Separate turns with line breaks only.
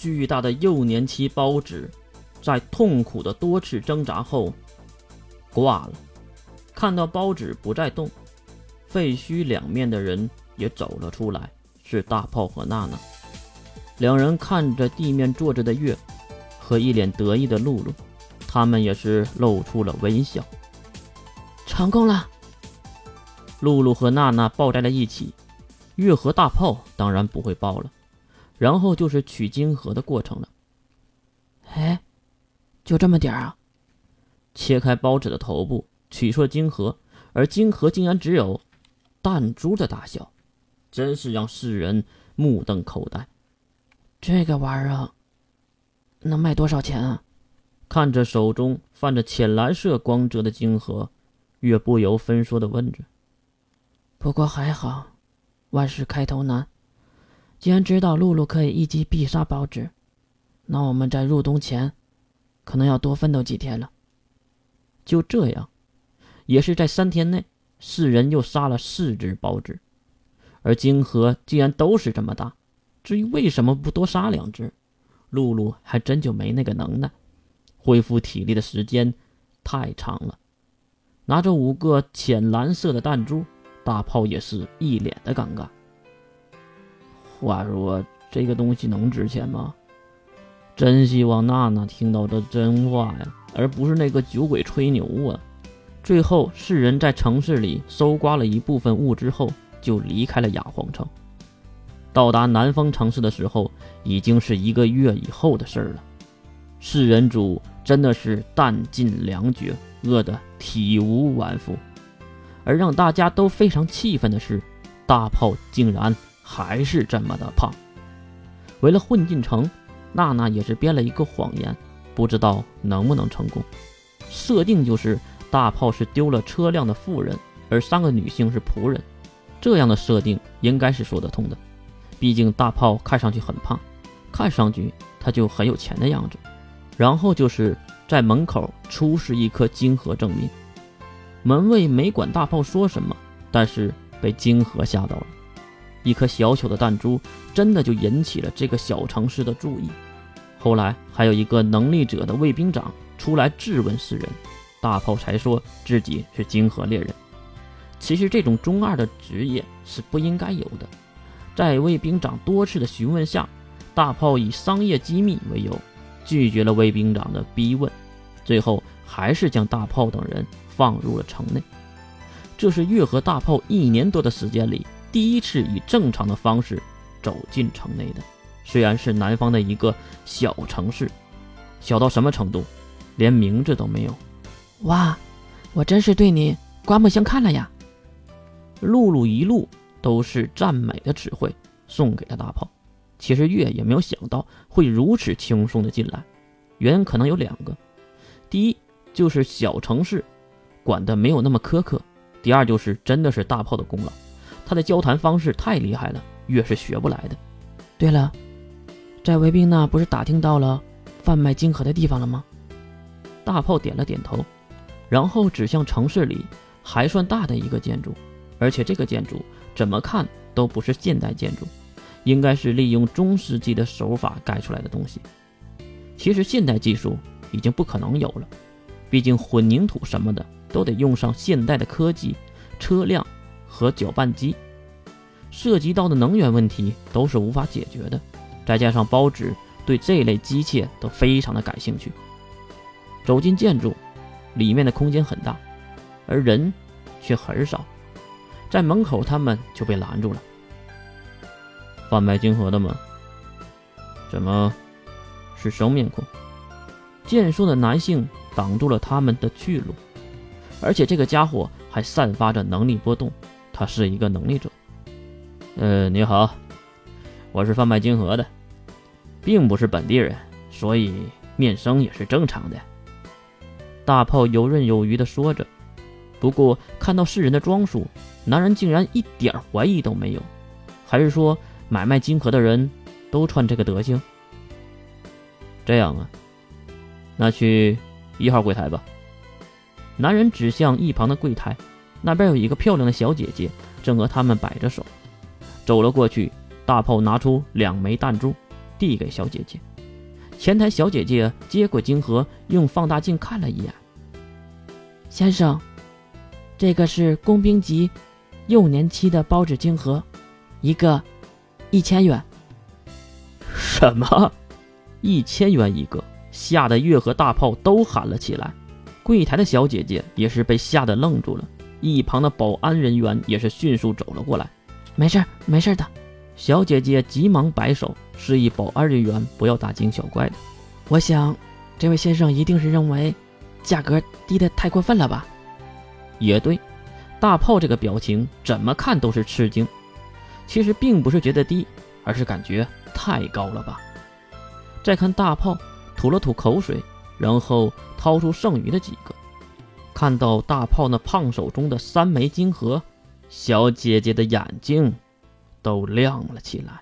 巨大的幼年期包纸，在痛苦的多次挣扎后挂了。看到包纸不再动，废墟两面的人也走了出来，是大炮和娜娜。两人看着地面坐着的月和一脸得意的露露，他们也是露出了微笑。
成功了！
露露和娜娜抱在了一起，月和大炮当然不会抱了。然后就是取晶核的过程了。
哎，就这么点儿啊？
切开包纸的头部，取出了晶核，而晶核竟然只有弹珠的大小，真是让世人目瞪口呆。
这个玩意儿能卖多少钱啊？
看着手中泛着浅蓝色光泽的晶核，月不由分说的问着。
不过还好，万事开头难。既然知道露露可以一击必杀包纸，那我们在入冬前，可能要多奋斗几天了。
就这样，也是在三天内，四人又杀了四只包纸，而金河既然都是这么大，至于为什么不多杀两只，露露还真就没那个能耐。恢复体力的时间太长了，拿着五个浅蓝色的弹珠，大炮也是一脸的尴尬。话说这个东西能值钱吗？真希望娜娜听到这真话呀，而不是那个酒鬼吹牛啊！最后，世人在城市里搜刮了一部分物资后，就离开了雅皇城。到达南方城市的时候，已经是一个月以后的事儿了。世人主真的是弹尽粮绝，饿得体无完肤。而让大家都非常气愤的是，大炮竟然。还是这么的胖。为了混进城，娜娜也是编了一个谎言，不知道能不能成功。设定就是大炮是丢了车辆的妇人，而三个女性是仆人。这样的设定应该是说得通的，毕竟大炮看上去很胖，看上去他就很有钱的样子。然后就是在门口出示一颗金盒证明。门卫没管大炮说什么，但是被金盒吓到了。一颗小小的弹珠，真的就引起了这个小城市的注意。后来还有一个能力者的卫兵长出来质问世人，大炮才说自己是金河猎人。其实这种中二的职业是不应该有的。在卫兵长多次的询问下，大炮以商业机密为由，拒绝了卫兵长的逼问，最后还是将大炮等人放入了城内。这是月和大炮一年多的时间里。第一次以正常的方式走进城内的，虽然是南方的一个小城市，小到什么程度，连名字都没有。
哇，我真是对你刮目相看了呀！
露露一路都是赞美的词汇送给了大炮。其实月也没有想到会如此轻松的进来，原因可能有两个：第一就是小城市管的没有那么苛刻；第二就是真的是大炮的功劳。他的交谈方式太厉害了，越是学不来的。
对了，在卫兵那不是打听到了贩卖金盒的地方了吗？
大炮点了点头，然后指向城市里还算大的一个建筑，而且这个建筑怎么看都不是现代建筑，应该是利用中世纪的手法盖出来的东西。其实现代技术已经不可能有了，毕竟混凝土什么的都得用上现代的科技车辆。和搅拌机，涉及到的能源问题都是无法解决的。再加上包纸对这类机械都非常的感兴趣。走进建筑，里面的空间很大，而人却很少。在门口，他们就被拦住了。贩卖金盒的吗？怎么是生面孔？健硕的男性挡住了他们的去路，而且这个家伙还散发着能力波动。他是一个能力者。呃，你好，我是贩卖金盒的，并不是本地人，所以面生也是正常的。大炮游刃有余地说着。不过看到世人的装束，男人竟然一点怀疑都没有。还是说买卖金盒的人都穿这个德行？这样啊，那去一号柜台吧。男人指向一旁的柜台。那边有一个漂亮的小姐姐，正和他们摆着手，走了过去。大炮拿出两枚弹珠，递给小姐姐。前台小姐姐接过晶盒，用放大镜看了一眼。
先生，这个是工兵级幼年期的包纸晶盒，一个一千元。
什么？一千元一个？吓得月和大炮都喊了起来。柜台的小姐姐也是被吓得愣住了，一旁的保安人员也是迅速走了过来。
没事，没事的。
小姐姐急忙摆手，示意保安人员不要大惊小怪的。
我想，这位先生一定是认为价格低得太过分了吧？
也对，大炮这个表情怎么看都是吃惊。其实并不是觉得低，而是感觉太高了吧。再看大炮，吐了吐口水，然后掏出剩余的几个，看到大炮那胖手中的三枚金盒，小姐姐的眼睛都亮了起来。